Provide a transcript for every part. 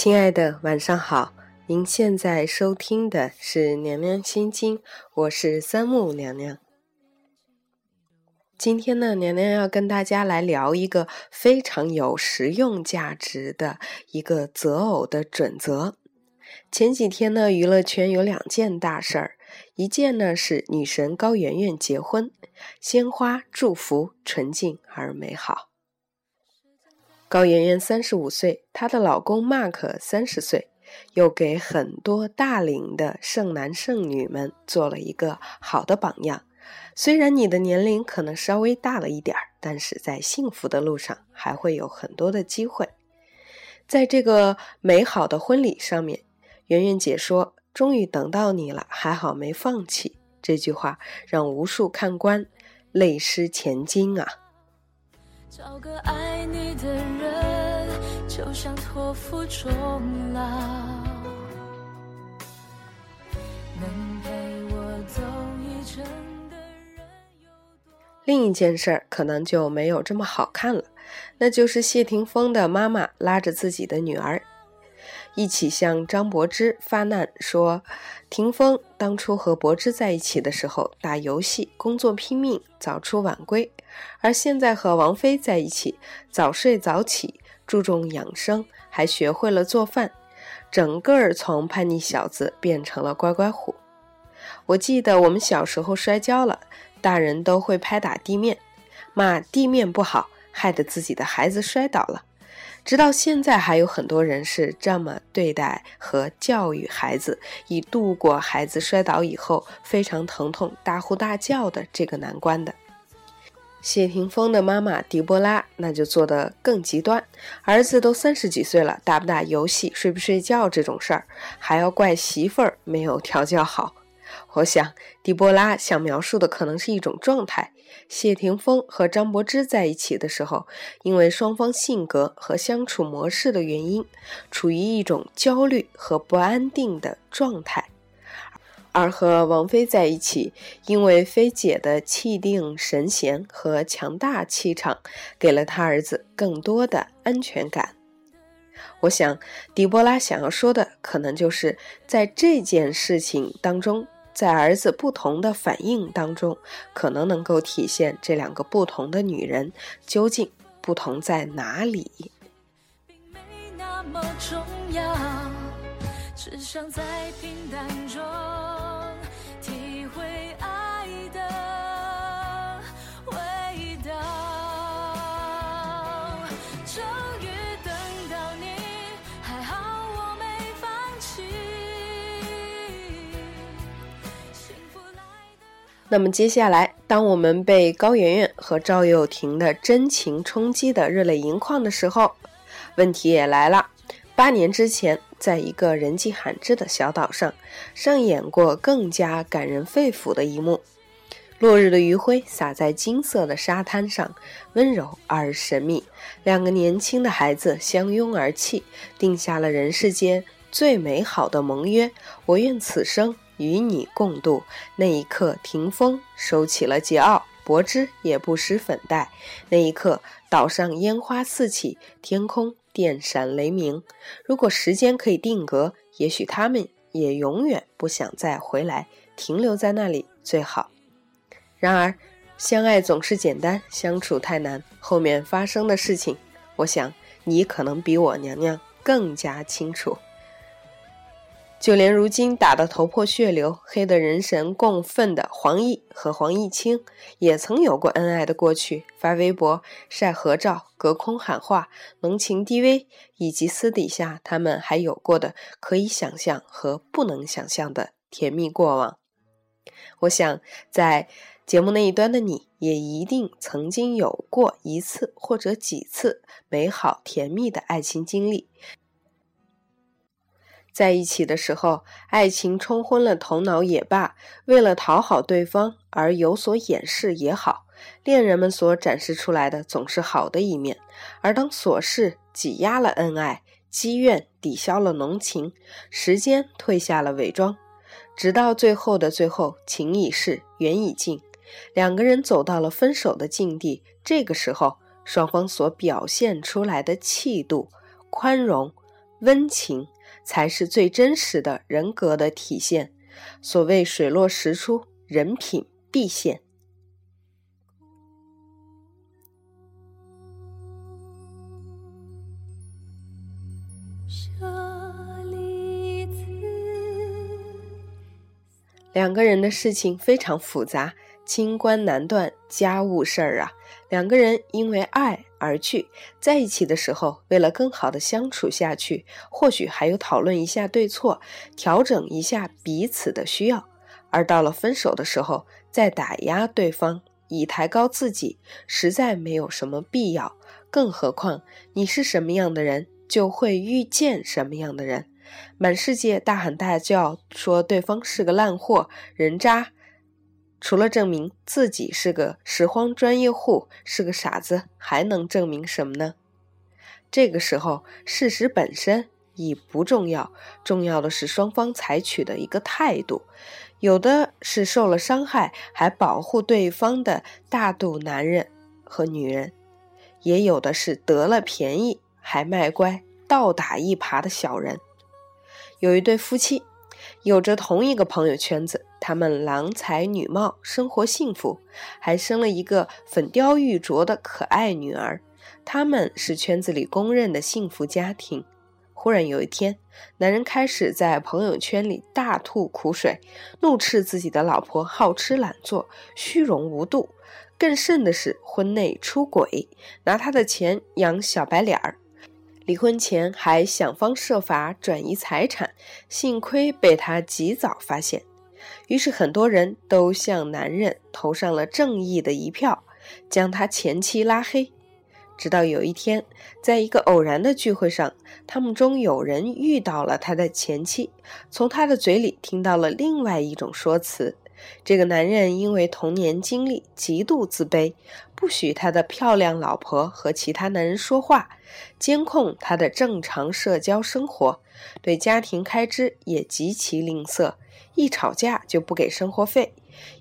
亲爱的，晚上好！您现在收听的是《娘娘心经》，我是三木娘娘。今天呢，娘娘要跟大家来聊一个非常有实用价值的一个择偶的准则。前几天呢，娱乐圈有两件大事儿，一件呢是女神高圆圆结婚，鲜花祝福，纯净而美好。高圆圆三十五岁，她的老公 Mark 三十岁，又给很多大龄的剩男剩女们做了一个好的榜样。虽然你的年龄可能稍微大了一点儿，但是在幸福的路上还会有很多的机会。在这个美好的婚礼上面，圆圆姐说：“终于等到你了，还好没放弃。”这句话让无数看官泪湿前襟啊！找个爱你的人，就像托付终老。能陪我走一程的人有多？另一件事儿可能就没有这么好看了，那就是谢霆锋的妈妈拉着自己的女儿。一起向张柏芝发难，说霆锋当初和柏芝在一起的时候打游戏，工作拼命，早出晚归；而现在和王菲在一起，早睡早起，注重养生，还学会了做饭，整个儿从叛逆小子变成了乖乖虎。我记得我们小时候摔跤了，大人都会拍打地面，骂地面不好，害得自己的孩子摔倒了。直到现在，还有很多人是这么对待和教育孩子，以度过孩子摔倒以后非常疼痛、大呼大叫的这个难关的。谢霆锋的妈妈狄波拉那就做得更极端，儿子都三十几岁了，打不打游戏、睡不睡觉这种事儿，还要怪媳妇儿没有调教好。我想，狄波拉想描述的可能是一种状态。谢霆锋和张柏芝在一起的时候，因为双方性格和相处模式的原因，处于一种焦虑和不安定的状态；而和王菲在一起，因为菲姐的气定神闲和强大气场，给了他儿子更多的安全感。我想，狄波拉想要说的，可能就是在这件事情当中。在儿子不同的反应当中，可能能够体现这两个不同的女人究竟不同在哪里。只想在平淡中那么接下来，当我们被高圆圆和赵又廷的真情冲击的热泪盈眶的时候，问题也来了。八年之前，在一个人迹罕至的小岛上，上演过更加感人肺腑的一幕：落日的余晖洒在金色的沙滩上，温柔而神秘。两个年轻的孩子相拥而泣，定下了人世间最美好的盟约。我愿此生。与你共度那一刻，霆锋收起了桀骜，柏芝也不施粉黛。那一刻，岛上烟花四起，天空电闪雷鸣。如果时间可以定格，也许他们也永远不想再回来，停留在那里最好。然而，相爱总是简单，相处太难。后面发生的事情，我想你可能比我娘娘更加清楚。就连如今打得头破血流、黑得人神共愤的黄奕和黄毅清，也曾有过恩爱的过去，发微博晒合照、隔空喊话、浓情低微，以及私底下他们还有过的可以想象和不能想象的甜蜜过往。我想，在节目那一端的你也一定曾经有过一次或者几次美好甜蜜的爱情经历。在一起的时候，爱情冲昏了头脑也罢，为了讨好对方而有所掩饰也好，恋人们所展示出来的总是好的一面。而当琐事挤压了恩爱，积怨抵消了浓情，时间褪下了伪装，直到最后的最后，情已逝，缘已尽，两个人走到了分手的境地。这个时候，双方所表现出来的气度、宽容。温情才是最真实的人格的体现。所谓水落石出，人品必现。两个人的事情非常复杂，清官难断家务事儿啊。两个人因为爱而聚在一起的时候，为了更好的相处下去，或许还有讨论一下对错，调整一下彼此的需要；而到了分手的时候，再打压对方，以抬高自己，实在没有什么必要。更何况，你是什么样的人，就会遇见什么样的人。满世界大喊大叫说对方是个烂货、人渣，除了证明自己是个拾荒专业户、是个傻子，还能证明什么呢？这个时候，事实本身已不重要，重要的是双方采取的一个态度。有的是受了伤害还保护对方的大度男人和女人，也有的是得了便宜还卖乖、倒打一耙的小人。有一对夫妻，有着同一个朋友圈子，他们郎才女貌，生活幸福，还生了一个粉雕玉琢的可爱女儿。他们是圈子里公认的幸福家庭。忽然有一天，男人开始在朋友圈里大吐苦水，怒斥自己的老婆好吃懒做、虚荣无度，更甚的是婚内出轨，拿他的钱养小白脸儿。离婚前还想方设法转移财产，幸亏被他及早发现。于是很多人都向男人投上了正义的一票，将他前妻拉黑。直到有一天，在一个偶然的聚会上，他们中有人遇到了他的前妻，从他的嘴里听到了另外一种说辞。这个男人因为童年经历极度自卑，不许他的漂亮老婆和其他男人说话，监控他的正常社交生活，对家庭开支也极其吝啬，一吵架就不给生活费。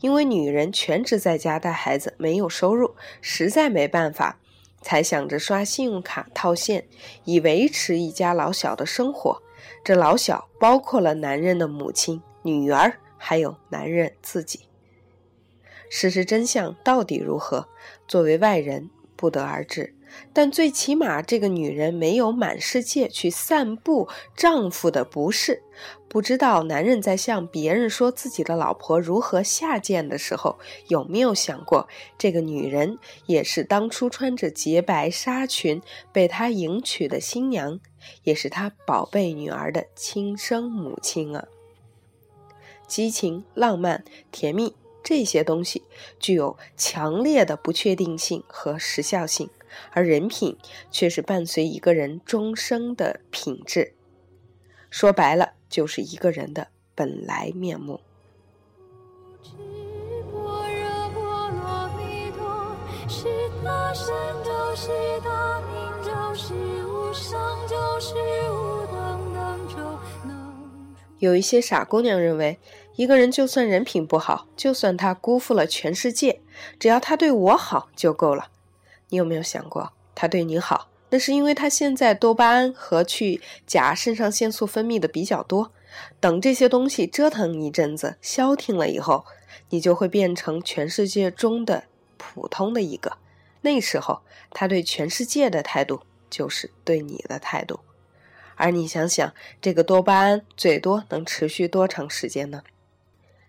因为女人全职在家带孩子，没有收入，实在没办法，才想着刷信用卡套现，以维持一家老小的生活。这老小包括了男人的母亲、女儿。还有男人自己，事实真相到底如何？作为外人不得而知。但最起码，这个女人没有满世界去散布丈夫的不是。不知道男人在向别人说自己的老婆如何下贱的时候，有没有想过，这个女人也是当初穿着洁白纱裙被他迎娶的新娘，也是他宝贝女儿的亲生母亲啊！激情、浪漫、甜蜜这些东西具有强烈的不确定性和时效性，而人品却是伴随一个人终生的品质。说白了，就是一个人的本来面目。有一些傻姑娘认为，一个人就算人品不好，就算他辜负了全世界，只要他对我好就够了。你有没有想过，他对你好，那是因为他现在多巴胺和去甲肾上腺素分泌的比较多。等这些东西折腾一阵子消停了以后，你就会变成全世界中的普通的一个。那时候，他对全世界的态度就是对你的态度。而你想想，这个多巴胺最多能持续多长时间呢？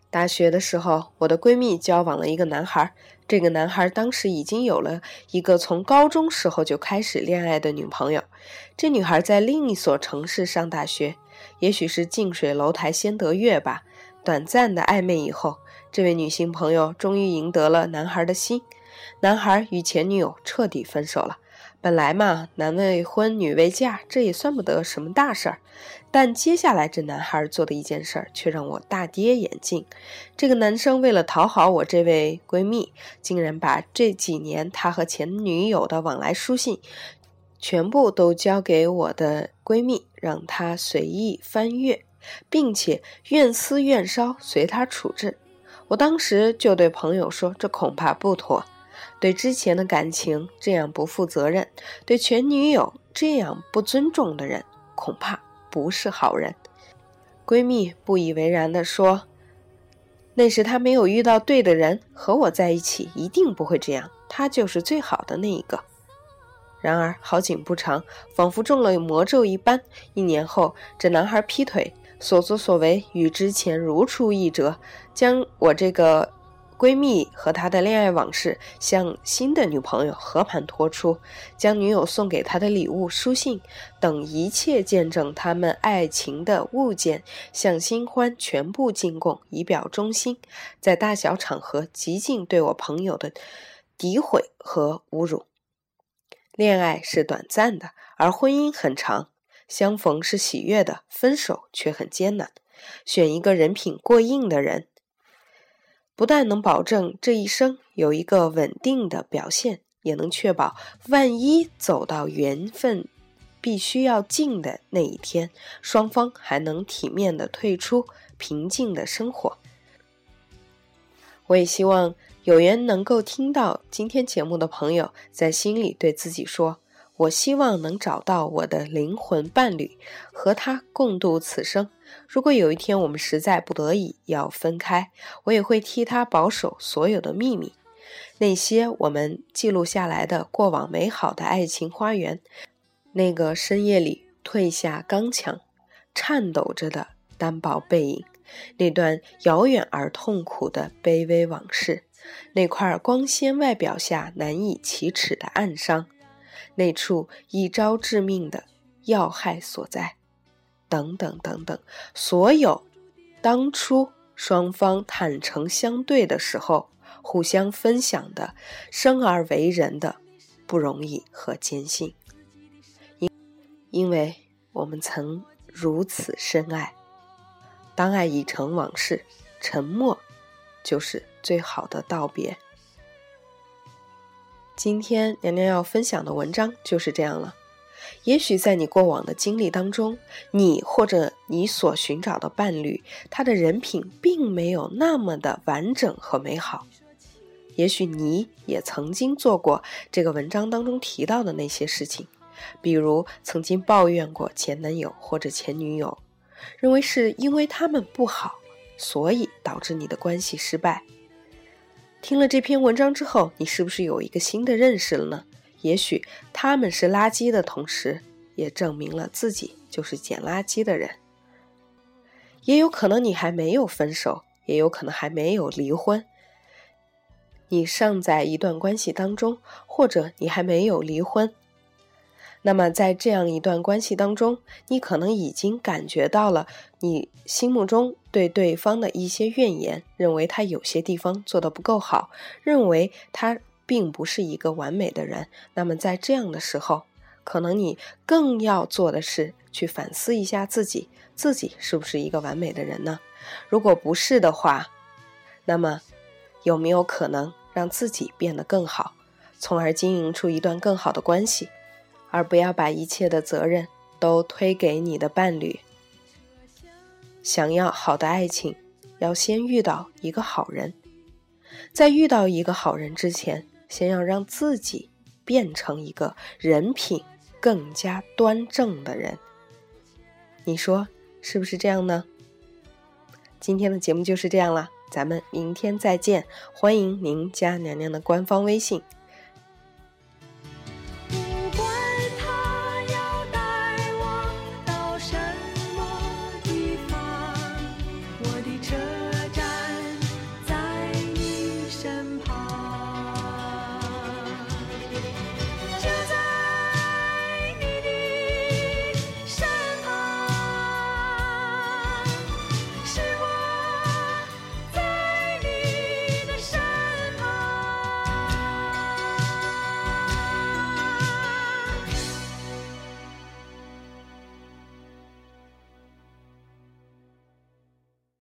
大学的时候，我的闺蜜交往了一个男孩，这个男孩当时已经有了一个从高中时候就开始恋爱的女朋友。这女孩在另一所城市上大学，也许是近水楼台先得月吧。短暂的暧昧以后，这位女性朋友终于赢得了男孩的心，男孩与前女友彻底分手了。本来嘛，男未婚女未嫁，这也算不得什么大事儿。但接下来这男孩做的一件事儿，却让我大跌眼镜。这个男生为了讨好我这位闺蜜，竟然把这几年他和前女友的往来书信，全部都交给我的闺蜜，让她随意翻阅，并且愿撕愿烧，随他处置。我当时就对朋友说：“这恐怕不妥。”对之前的感情这样不负责任，对前女友这样不尊重的人，恐怕不是好人。闺蜜不以为然地说：“那是他没有遇到对的人，和我在一起一定不会这样，他就是最好的那一个。”然而好景不长，仿佛中了魔咒一般，一年后，这男孩劈腿，所作所为与之前如出一辙，将我这个。闺蜜和她的恋爱往事向新的女朋友和盘托出，将女友送给她的礼物、书信等一切见证他们爱情的物件向新欢全部进贡，以表忠心。在大小场合极尽对我朋友的诋毁和侮辱。恋爱是短暂的，而婚姻很长。相逢是喜悦的，分手却很艰难。选一个人品过硬的人。不但能保证这一生有一个稳定的表现，也能确保万一走到缘分必须要尽的那一天，双方还能体面的退出，平静的生活。我也希望有缘能够听到今天节目的朋友，在心里对自己说。我希望能找到我的灵魂伴侣，和他共度此生。如果有一天我们实在不得已要分开，我也会替他保守所有的秘密，那些我们记录下来的过往美好的爱情花园，那个深夜里褪下刚强、颤抖着的单薄背影，那段遥远而痛苦的卑微往事，那块光鲜外表下难以启齿的暗伤。那处一招致命的要害所在，等等等等，所有当初双方坦诚相对的时候，互相分享的生而为人的不容易和艰辛，因因为我们曾如此深爱。当爱已成往事，沉默就是最好的道别。今天娘娘要分享的文章就是这样了。也许在你过往的经历当中，你或者你所寻找的伴侣，他的人品并没有那么的完整和美好。也许你也曾经做过这个文章当中提到的那些事情，比如曾经抱怨过前男友或者前女友，认为是因为他们不好，所以导致你的关系失败。听了这篇文章之后，你是不是有一个新的认识了呢？也许他们是垃圾的同时，也证明了自己就是捡垃圾的人。也有可能你还没有分手，也有可能还没有离婚，你尚在一段关系当中，或者你还没有离婚。那么，在这样一段关系当中，你可能已经感觉到了你心目中对对方的一些怨言，认为他有些地方做得不够好，认为他并不是一个完美的人。那么，在这样的时候，可能你更要做的是去反思一下自己，自己是不是一个完美的人呢？如果不是的话，那么有没有可能让自己变得更好，从而经营出一段更好的关系？而不要把一切的责任都推给你的伴侣。想要好的爱情，要先遇到一个好人。在遇到一个好人之前，先要让自己变成一个人品更加端正的人。你说是不是这样呢？今天的节目就是这样了，咱们明天再见。欢迎您加娘娘的官方微信。